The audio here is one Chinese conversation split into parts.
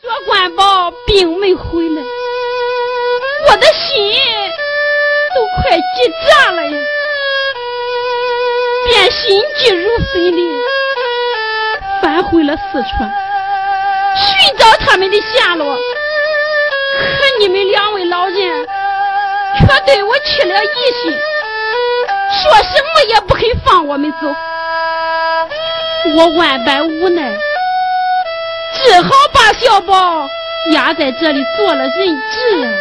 说关宝并没回来，我的心都快急炸了呀！便心急如焚的返回了四川，寻找他们的下落。可你们两位老人却对我起了疑心，说什么也不肯放我们走。我万般无奈，只好把小宝压在这里做了人质。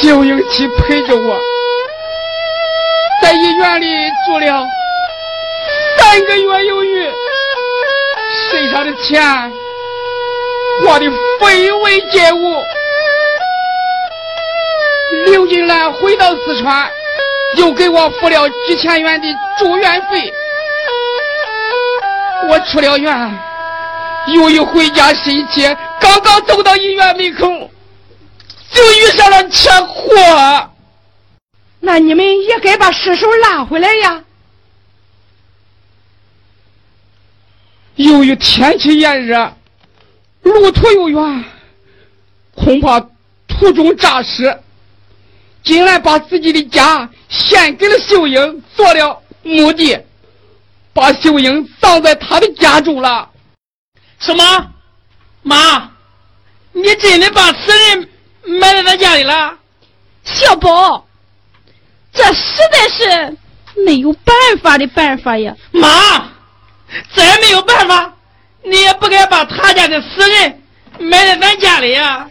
秀英妻陪着我，在医院里住了三个月有余，身上的钱花的非为借物。刘金兰回到四川，又给我付了几千元的住院费。我出了院，又一回家心切，刚刚走到医院门口，就遇上了车祸。那你们也该把尸首拉回来呀。由于天气炎热，路途又远，恐怕途中诈尸。竟然把自己的家献给了秀英，做了墓地。把秀英葬在他的家中了。什么？妈，你真的把死人埋在咱家里了？小宝，这实在是没有办法的办法呀。妈，再没有办法，你也不该把他家的死人埋在咱家里呀。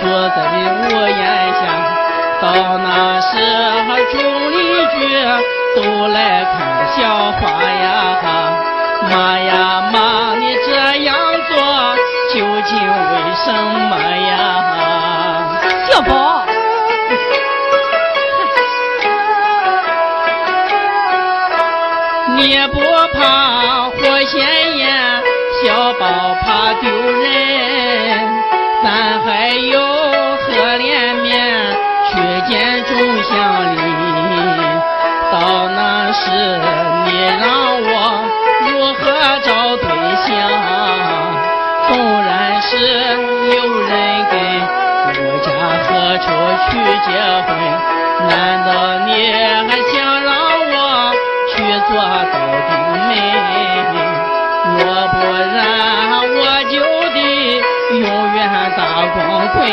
坐在屋檐下，到那时候众邻居都来看笑话呀！妈呀妈，你这样做究竟为什么呀？小宝，你不怕火鲜艳，小宝怕丢有贺连面去见众乡邻，到那时你让我如何找对象？纵然是有人跟顾家何处去结婚，难道你还想让我去做到顶门？若不然，永远大光棍。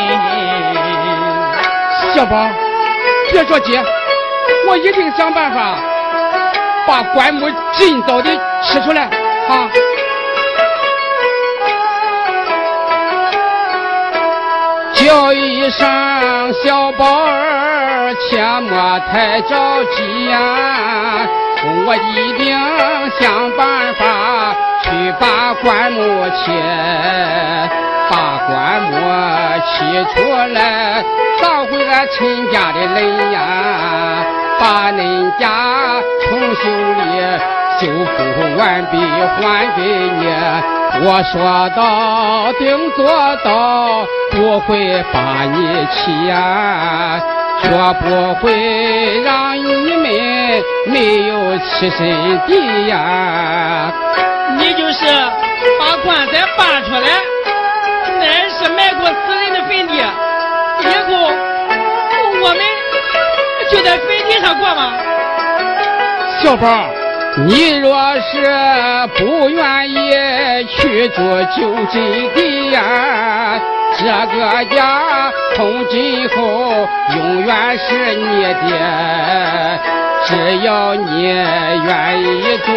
小宝，别着急，我一定想办法把棺木尽早的取出来啊！叫一声小宝儿，切莫太着急呀，我一定想办法去把棺木切。把棺木取出来，找回俺陈家的人呀，把恁家重修理、修复完毕还给你。我说到定做到，不会把你欺呀，绝不会让你们没有栖身地呀。你就是把棺材搬出来。那是埋过死人的坟地，以后我们就在坟地上过吗？小宝，你若是不愿意去做救济地呀，这个家从今后永远是你的，只要你愿意做，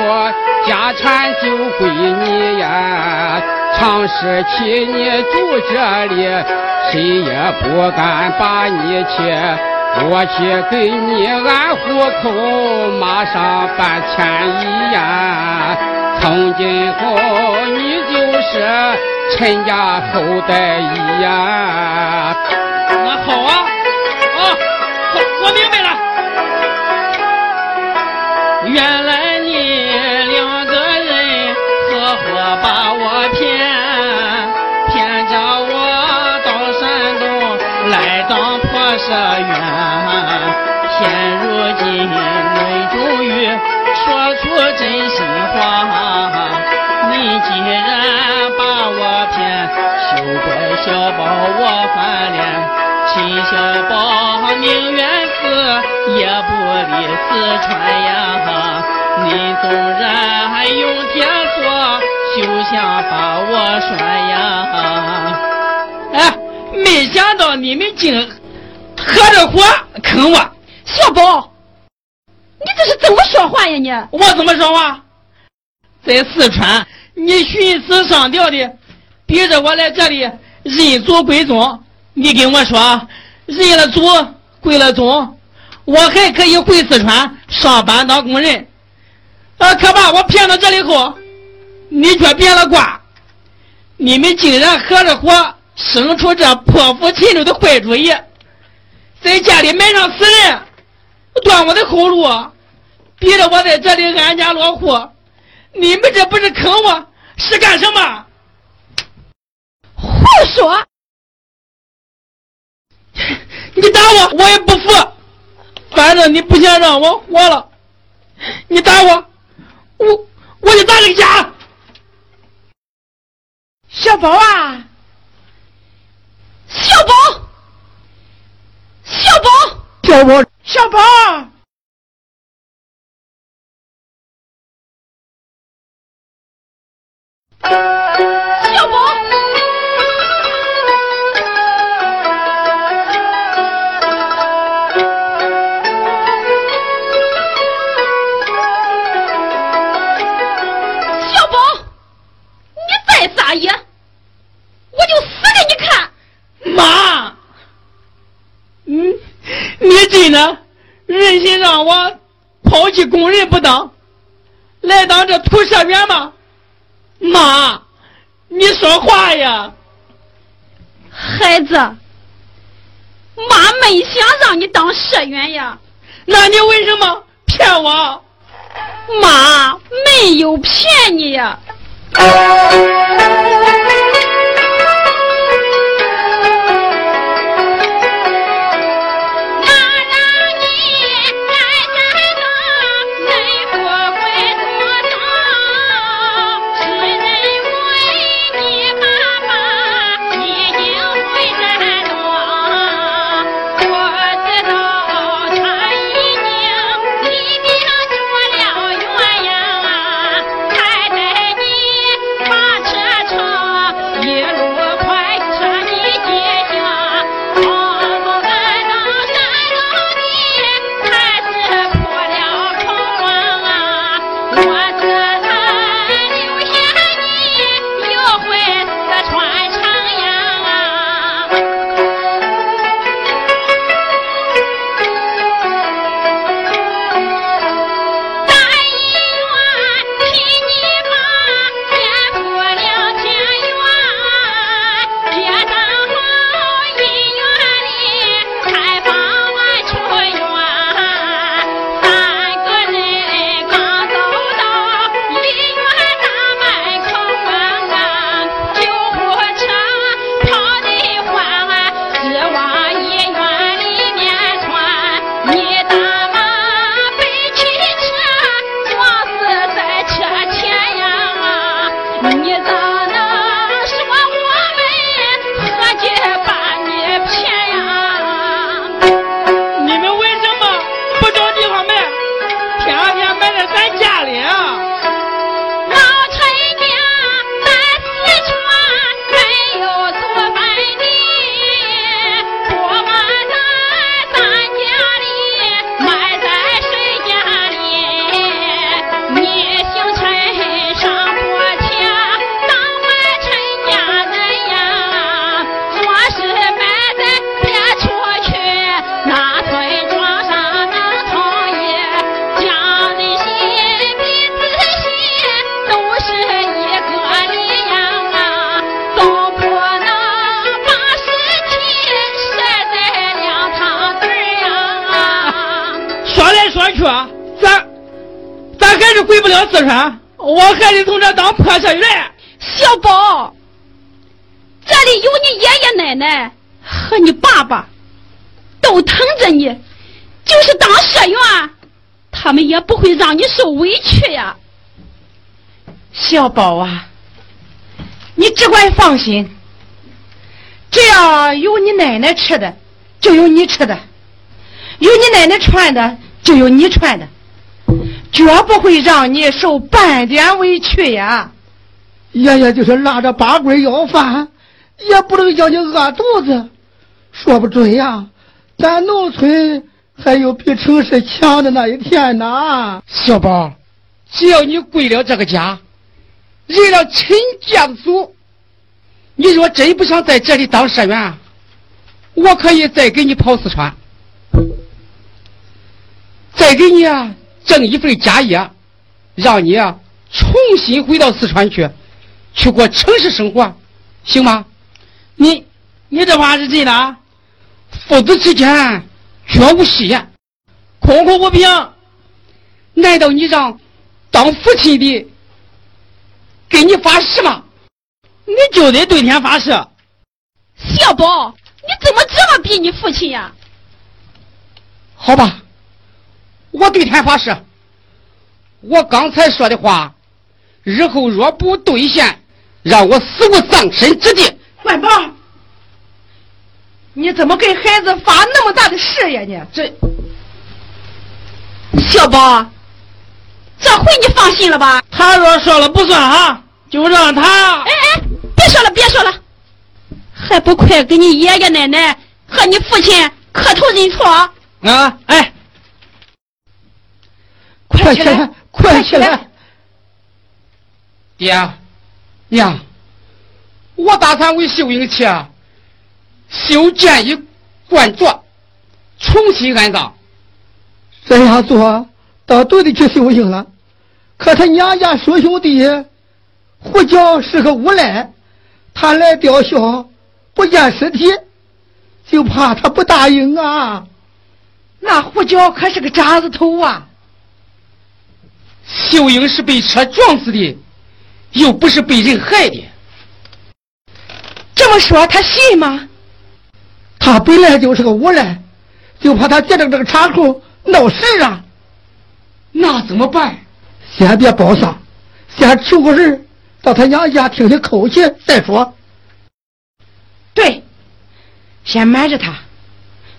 家产就归你呀。长时期你住这里，谁也不敢把你欺。我去给你安户口，马上办迁移呀。从今后你就是陈家后代一呀。那好啊，啊，好，我明白了。原来今你终于说出真心话，你既然把我骗，休怪小宝我翻脸。秦小宝宁愿死也不离四川呀！你纵然用铁锁，休想把我拴呀！哎，没想到你们竟合着伙坑我！小宝，你这是怎么说话呀？你我怎么说话？在四川，你寻死上吊的，逼着我来这里认祖归宗。你跟我说认了祖归了宗，我还可以回四川上班当工人。啊，可把我骗到这里后，你却变了卦。你们竟然合着伙生出这破釜沉舟的坏主意，在家里埋上死人。断我的后路，逼着我在这里安家落户，你们这不是坑我，是干什么？胡说！你打我，我也不服。反正你不想让我活了，你打我，我我就打个家。小宝啊，小宝，小宝，小宝。小宝，孩子，妈没想让你当社员呀。那你为什么骗我？妈没有骗你呀。四川，我还得从这当破社员。小宝，这里有你爷爷奶奶和你爸爸，都疼着你。就是当社员，他们也不会让你受委屈呀。小宝啊，你只管放心，只要有你奶奶吃的，就有你吃的；有你奶奶穿的，就有你穿的，绝不会让你受半点委屈呀。爷爷就是拉着八棍要饭，也不能叫你饿肚子。说不准呀，咱农村还有比城市强的那一天呢。小宝，只要你归了这个家，认了陈家的祖，你若真不想在这里当社员，我可以再给你跑四川，再给你啊挣一份家业，让你啊重新回到四川去。去过城市生活，行吗？你你这话是真的？父子之间绝无戏言，空口无凭。难道你让当父亲的给你发誓吗？你就得对天发誓。小宝，你怎么这么逼你父亲呀？好吧，我对天发誓，我刚才说的话，日后若不兑现。让我死无葬身之地！万宝，你怎么给孩子发那么大的誓呀？你这小宝，这回你放心了吧？他若说了不算啊，就让他……哎哎，别说了，别说了，还不快给你爷爷奶奶和你父亲磕头认错啊！哎，快起来，快起来，爹。娘，我打算为秀英去修建一棺椁，重新安葬。这样做倒对得起秀英了。可他娘家叔兄弟胡椒是个无赖，他来吊孝不见尸体，就怕他不答应啊。那胡椒可是个渣子头啊！秀英是被车撞死的。又不是被人害的，这么说他信吗？他本来就是个无赖，就怕他借着这个岔口闹事啊。那怎么办？先别报丧，先求个人到他娘家听听口气再说。对，先瞒着他，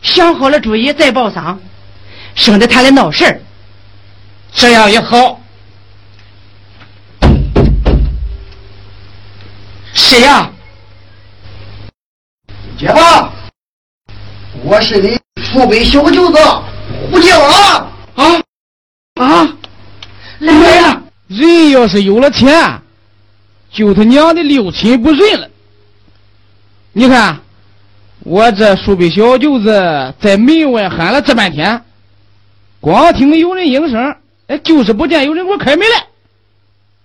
想好了主意再报丧，省得他来闹事儿。这样也好。谁呀？姐夫，我是你父辈小舅子胡江啊！啊啊！来呀！人要是有了钱，就他娘的六亲不认了。你看，我这叔辈小舅子在门外喊了这半天，光听有人应声，哎，就是不见有人给我开门来。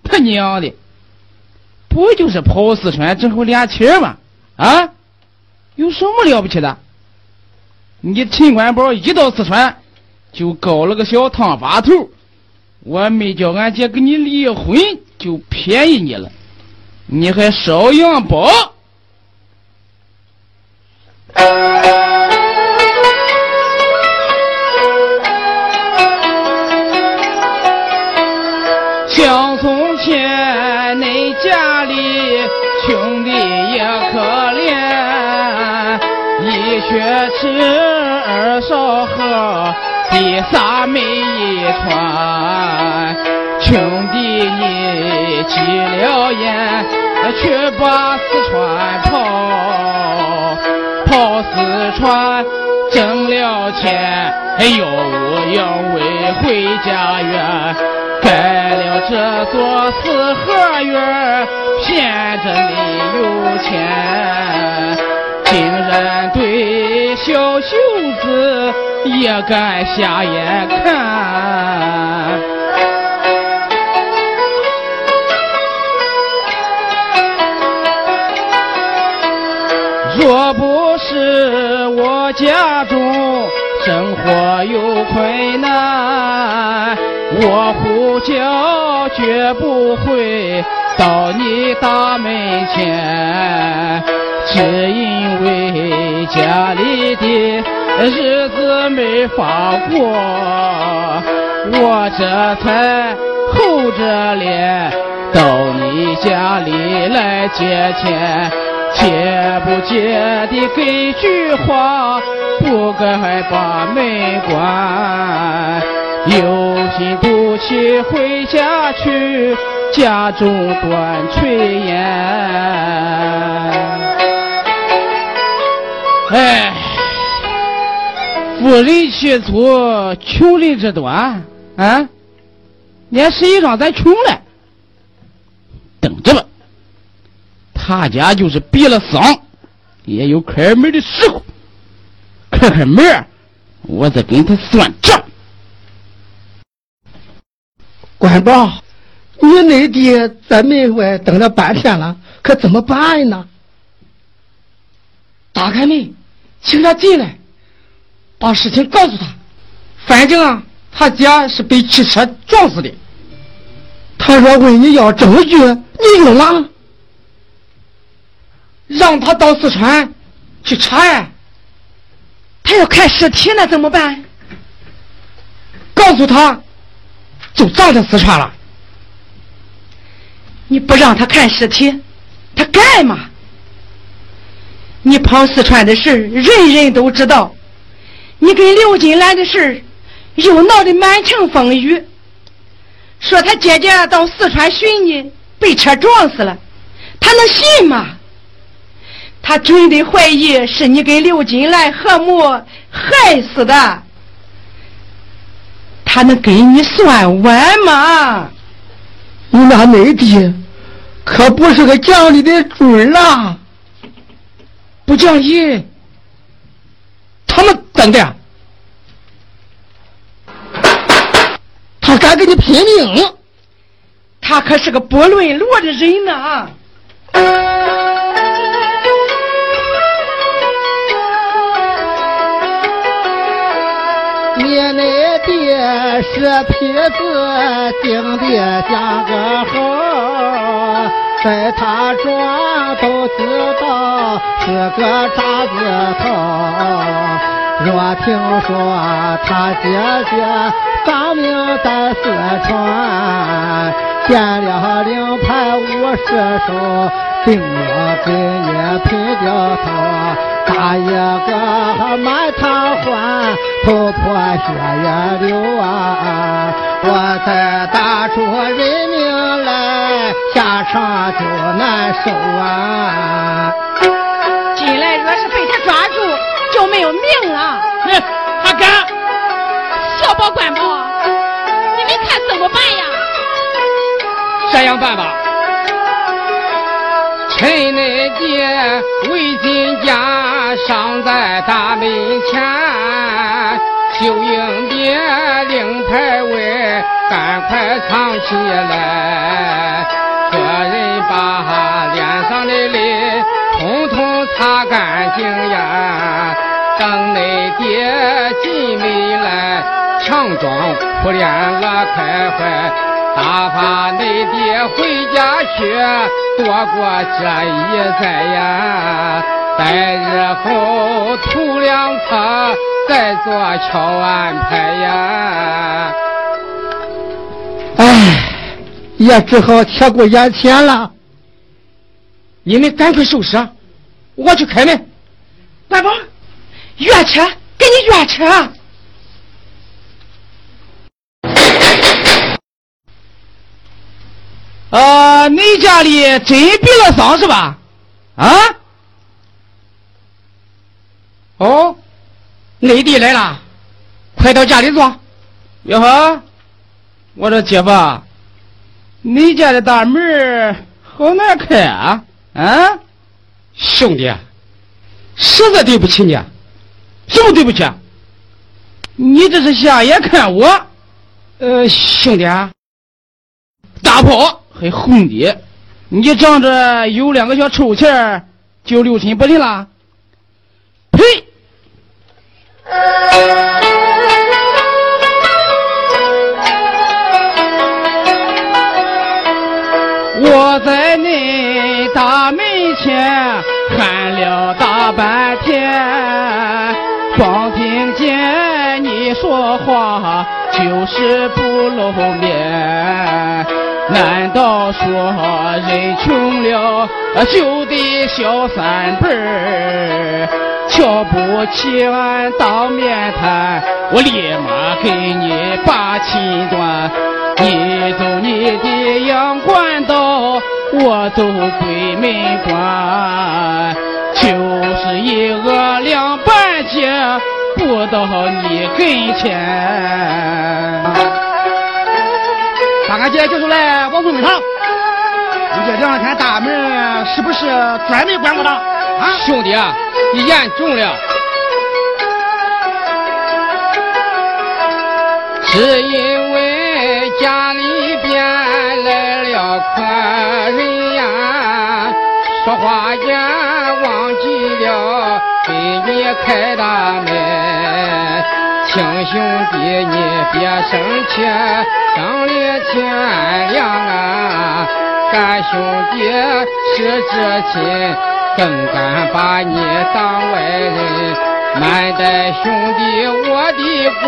他娘的！不就是跑四川挣回俩钱吗？啊，有什么了不起的？你陈官宝一到四川就搞了个小烫发头，我没叫俺姐跟你离婚就便宜你了，你还烧羊包？想从一穿。兄弟你急了眼，去把四川跑，跑四川挣了钱，有无有为回家园，盖了这座四合院。骗着你有钱，竟然对小舅子也敢瞎眼看。若不是我家中生活有困难，我呼叫绝不会到你大门前，只因为家里的日子没法过，我这才厚着脸到你家里来借钱。借不借的给句话，不该把门关。有心赌气回家去，家中断炊烟。哎，富人吃醋，穷人之多啊！连实际上咱穷了，等着吧。他家就是闭了嗓，也有开门的时候。开开门，我再跟他算账。官宝，你内弟在门外等了半天了，可怎么办呢？打开门，请他进来，把事情告诉他。反正啊，他家是被汽车撞死的。他若问你要证据，你有了？让他到四川去查案，他要看尸体，那怎么办？告诉他，就葬在四川了。你不让他看尸体，他干嘛？你跑四川的事人人都知道。你跟刘金兰的事又闹得满城风雨。说他姐姐到四川寻你，被车撞死了，他能信吗？他真的怀疑是你跟刘金兰和睦害死的，他能给你算完吗？你那内弟可不是个讲理的主啊！不讲理，他们怎的？他敢跟你拼命？他可是个不论落的人呐！你那爹是痞子，顶的像个猴，在他庄都知道是个渣子头。若听说他姐姐丧命在四川，见了令牌五十手，定我给你拼掉头。打一个满堂欢，头破血也流啊！我再打出人命来，下场就难受啊！进来若是被他抓住，就没有命了。哼，他敢！小宝官宝，你们看怎么办呀？这样办吧。陈内爹为进家尚在大门前，就应爹令牌位赶快藏起来。个人把脸上的泪统统擦干净呀。等那爹进门来，强装苦脸我开怀。打发你爹回家去，躲过这一灾呀！待日后图良策，再做巧安排呀！哎，也只好且过眼前了。你们赶快收拾，我去开门。大宝，越车，给你越车。啊，你家里真闭了丧是吧？啊？哦，内地来了，快到家里坐。哟呵，我说姐夫，你家的大门好难开啊！啊，兄弟，实在对不起你，什么对不起？你这是瞎眼看我？呃，兄弟，大炮。还哄你？你仗着有两个小臭钱就六亲不认了？我在你大门前喊了大半天，光听见你说话就是不露面。难道说人穷了就得小三辈儿？瞧不起俺当面谈，我立马给你把亲断。你走你的阳关道，我走鬼门关，就是一个两半截，不到你跟前。把俺姐叫出来，往公门上。你这两天大门是不是专门关过的？啊，兄弟，你言重了。是因为家里边来了客人呀，说话间忘记了给你开大门。亲兄弟，你别生气，乡里天亮啊！俺兄弟是至亲，怎敢把你当外人？满带兄弟，我的光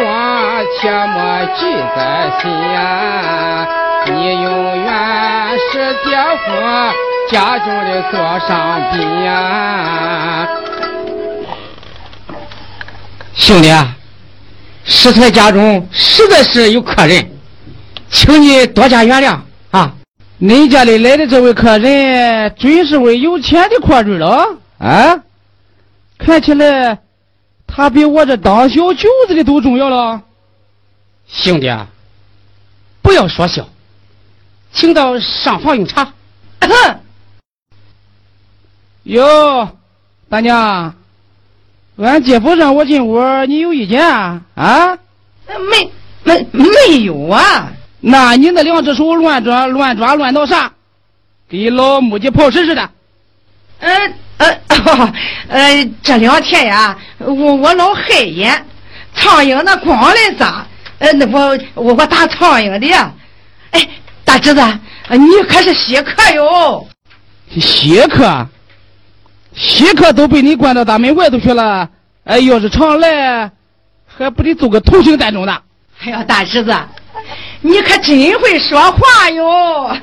切莫记在心呀！你永远是爹夫家中的座上宾呀！兄弟。啊石材家中实在是有客人，请你多加原谅啊！恁家里来的这位客人，准是位有钱的阔主了啊！看起来，他比我这当小舅子的都重要了。兄弟，不要说笑，请到上房用茶。哟，大娘。俺姐夫让我进屋，你有意见啊？啊？没没没有啊？那你那两只手乱抓乱抓乱挠啥？跟老母鸡刨食似的。呃呃呃，这两天呀，我我老害眼，苍蝇那光来扎，呃，那我我我打苍蝇的。哎，大侄子，你可是稀客哟。稀客？稀客都被你关到大门外头去了，哎，要是常来，还不得做个头型担重的？哎呀，大侄子，你可真会说话哟！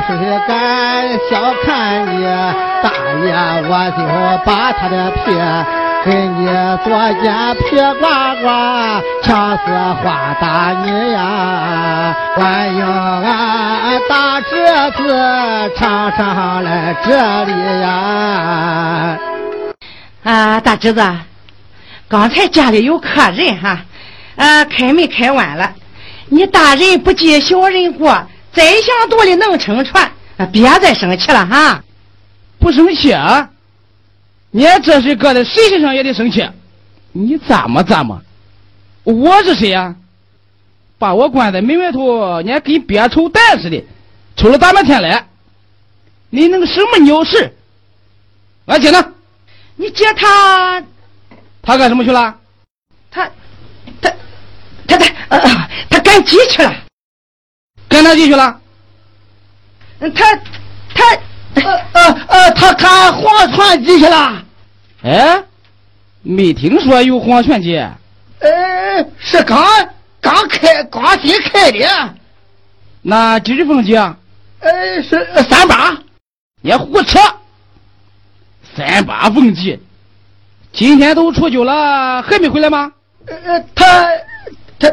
有谁敢小看你，大爷我就把他的皮给你做件皮褂褂，强死花打你呀！欢迎俺大侄子常常来这里呀！啊，大侄子，刚才家里有客人哈，啊，开门开晚了。你大人不计小人过，再想肚里能撑船，别再生气了哈！不生气啊？你这事搁在谁身上也得生气，你怎么怎么？我是谁呀？把我关在门外头，你还跟憋臭蛋似的，抽了大半天来，你那个什么鸟事？俺姐呢？你姐她，她干什么去了？她，她，他呃她赶集去了。赶哪集去了？他他呃呃呃，他看黄泉集去了。哎，没听说有黄泉节。呃，是刚刚开，刚新开的。那几日风节？呃，是三八。你胡扯！三八凤节，今天都初九了，还没回来吗？呃，他他，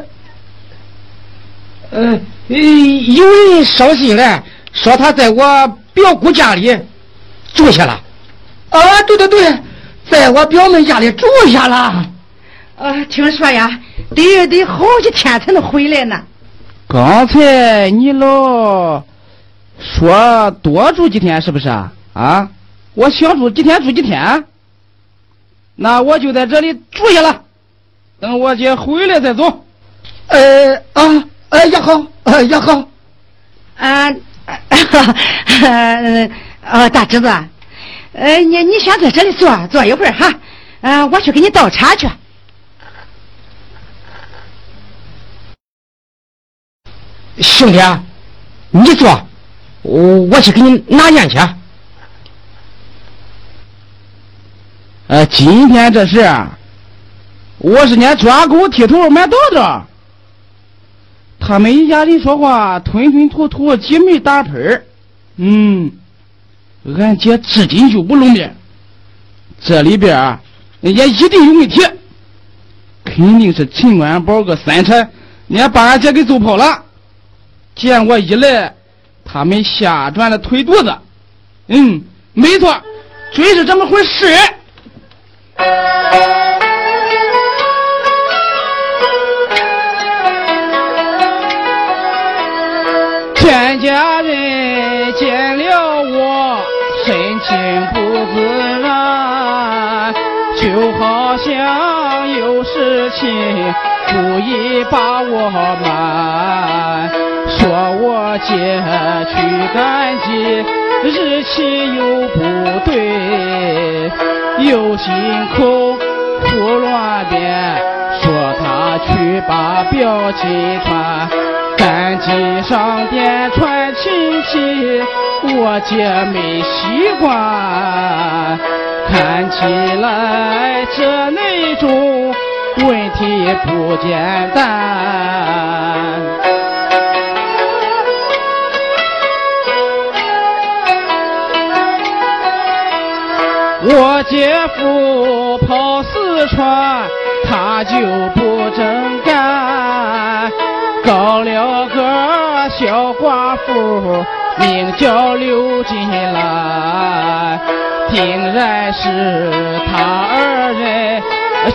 呃，有人捎信来，说他在我表姑家里住下了。啊，对对对，在我表妹家里住下了。啊，听说呀，得得好几天才能回来呢。刚才你老说多住几天是不是啊？啊，我想住几天住几天。那我就在这里住下了，等我姐回来再走。呃啊，呃也好，呃也好。啊，呃，呃，大侄子，呃，你你先在这里坐坐一会儿哈，呃，我去给你倒茶去。兄弟，你坐，我我去给你拿烟去。呃，今天这事，我是撵抓狗剃头买刀子。他们一家人说话吞吞吐吐，挤眉打喷。嗯，俺姐至今就不露面，这里边也一定有问题，肯定是陈官宝个三产，人家把俺姐给揍跑了。见我一来，他们瞎转了腿肚子。嗯，没错，准是这么回事。家人见了我，神情不自然，就好像有事情故意把我瞒，说我姐去赶集，日期又不对，又心口胡乱编，说他去把表亲传。赶集上店串亲戚，我姐没习惯。看起来这内中问题不简单。我姐夫跑四川，他就不真干。搞了个小寡妇，名叫刘金兰，定然是他二人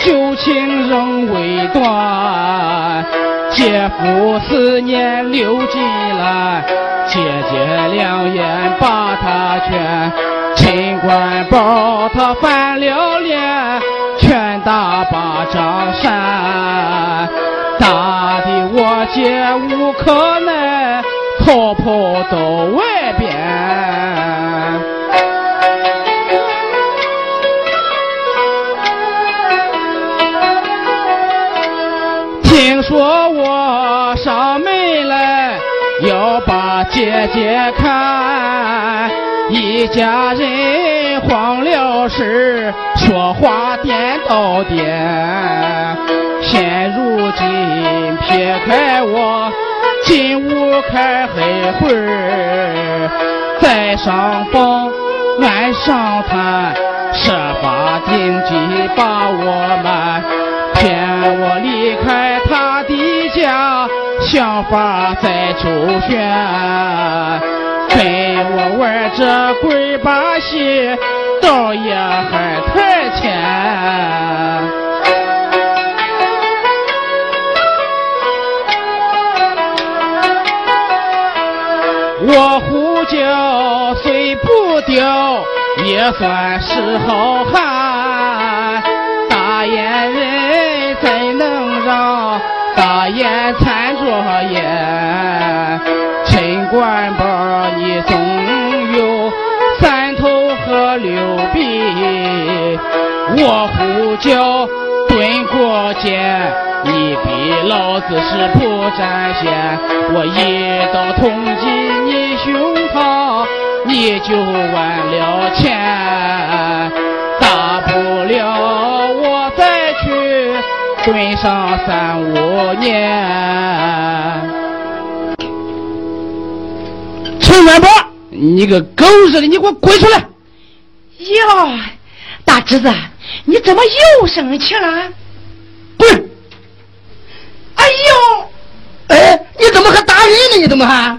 旧情仍未断。姐夫思念刘金兰，姐姐两眼把他劝，陈官宝他翻了脸，拳打巴掌扇。打的我姐无可奈，逃跑到外边。听说我上门来要把姐姐看，一家人慌了神，说话颠倒颠。现如今撇开我，进屋开黑会儿，在上房暗上谈，设法定计把我瞒，骗我离开他的家，想法再周旋，跟我玩这鬼把戏，倒也还太浅。也算是好汉。大眼人怎能让大眼掺着眼？陈官宝，你总有三头和六臂。我呼叫蹲过肩，你比老子是不占线，我一刀捅进你胸，你就完了钱。大不了我再去蹲上三五年。陈元宝，你个狗日的，你给我滚出来！哟，大侄子，你怎么又生气了？滚！哎呦，哎，你怎么还打人呢？你怎么还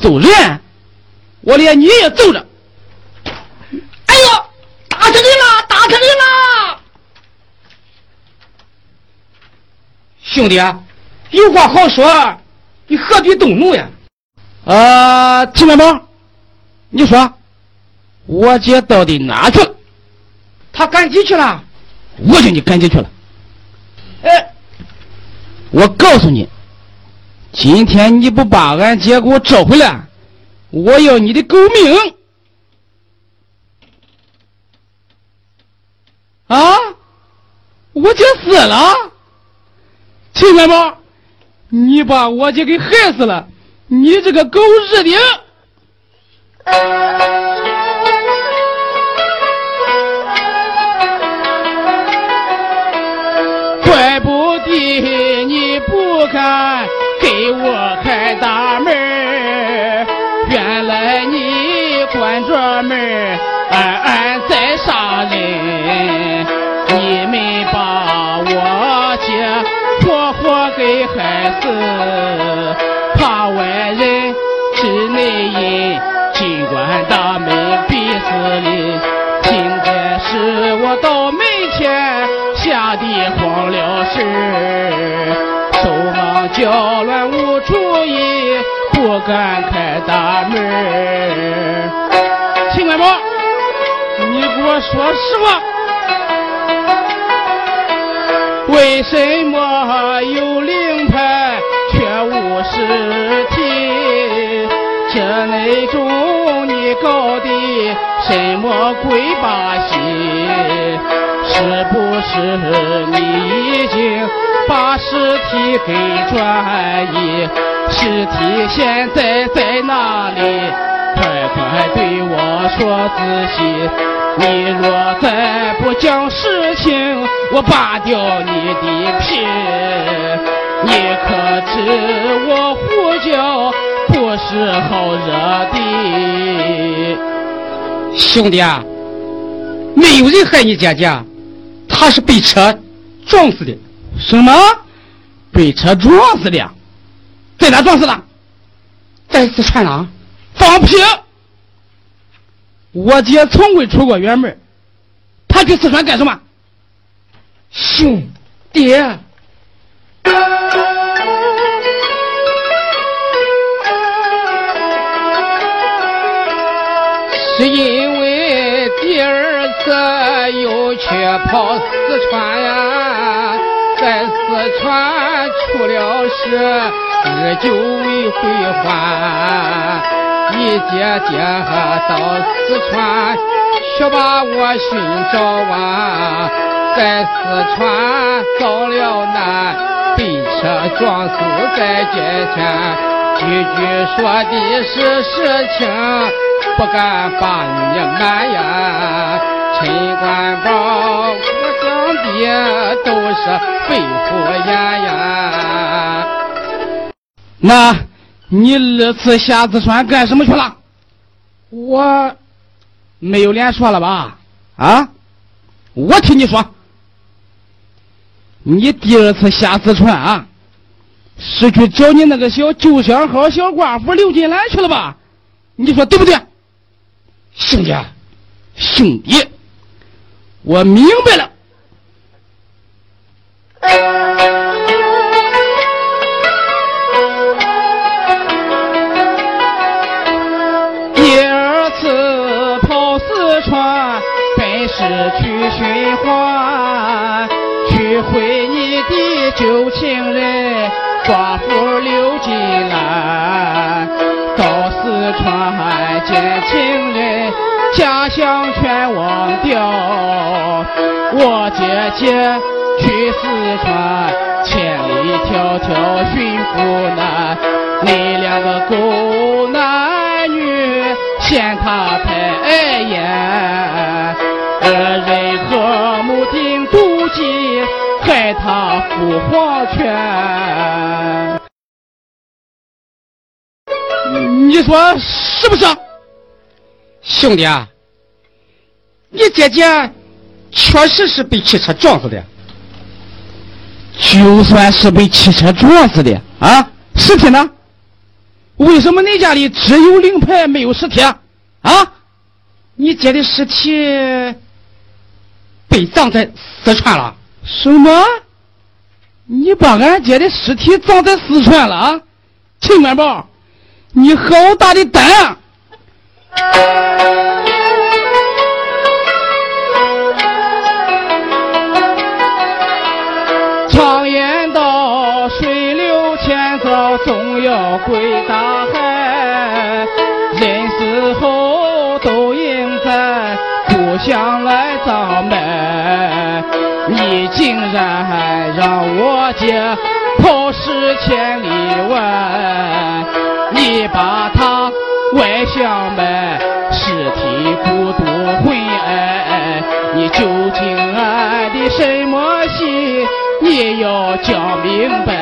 走人？我连你也揍着！哎呦，打死你了！打死你了！兄弟，有话好说，你何必动怒呀？呃，秦元宝，你说我姐到底哪去了？她赶集去了。我叫你赶集去了。哎，我告诉你，今天你不把俺姐给我找回来，我要你的狗命！啊，我姐死了，秦元宝，你把我姐给害死了，你这个狗日的！怪不得你不敢敢开大门儿。秦官宝，你给我说实话，为什么有灵牌却无尸体？这内中你搞的什么鬼把戏？是不是你已经把尸体给转移？尸体现在在哪里？快快对我说仔细！你若再不讲实情，我扒掉你的皮！你可知我胡椒不是好惹的？兄弟啊，没有人害你姐姐，他是被车撞死的。什么？被车撞死的？在哪撞死的？在四川呢。放屁！我姐从未出过远门，她去四川干什么？兄弟，是因为第二次又去跑四川呀，在四川出了事，日久未归还。你姐姐到四川去把我寻找啊，在四川遭了难，被车撞死在街前。句句说的是实情，不敢把你瞒呀。陈官宝，我讲的都是肺腑言呀。那，你二次下四川干什么去了？我没有脸说了吧？啊，我替你说，你第二次下四川啊，是去找你那个小旧相好小寡妇刘金兰去了吧？你说对不对？兄弟，兄弟，我明白了。第二次跑四川，本是去寻欢，去会你的旧情人寡妇刘金兰。到四川见情人，家乡全忘掉。我姐姐去四川，千里迢迢寻夫难。你两个狗男女，嫌他太严，二人和睦定妒忌，害他赴黄泉。你说是不是？兄弟啊，你姐姐确实是被汽车撞死的。就算是被汽车撞死的啊，尸体呢？为什么你家里只有灵牌没有尸体啊？啊？你姐的尸体被葬在四川了？什么？你把俺姐的尸体葬在四川了啊？秦元宝，你好大的胆！姐跑尸千里外，你把她外乡卖，尸体孤独魂哎。你究竟爱的什么心？你要讲明白，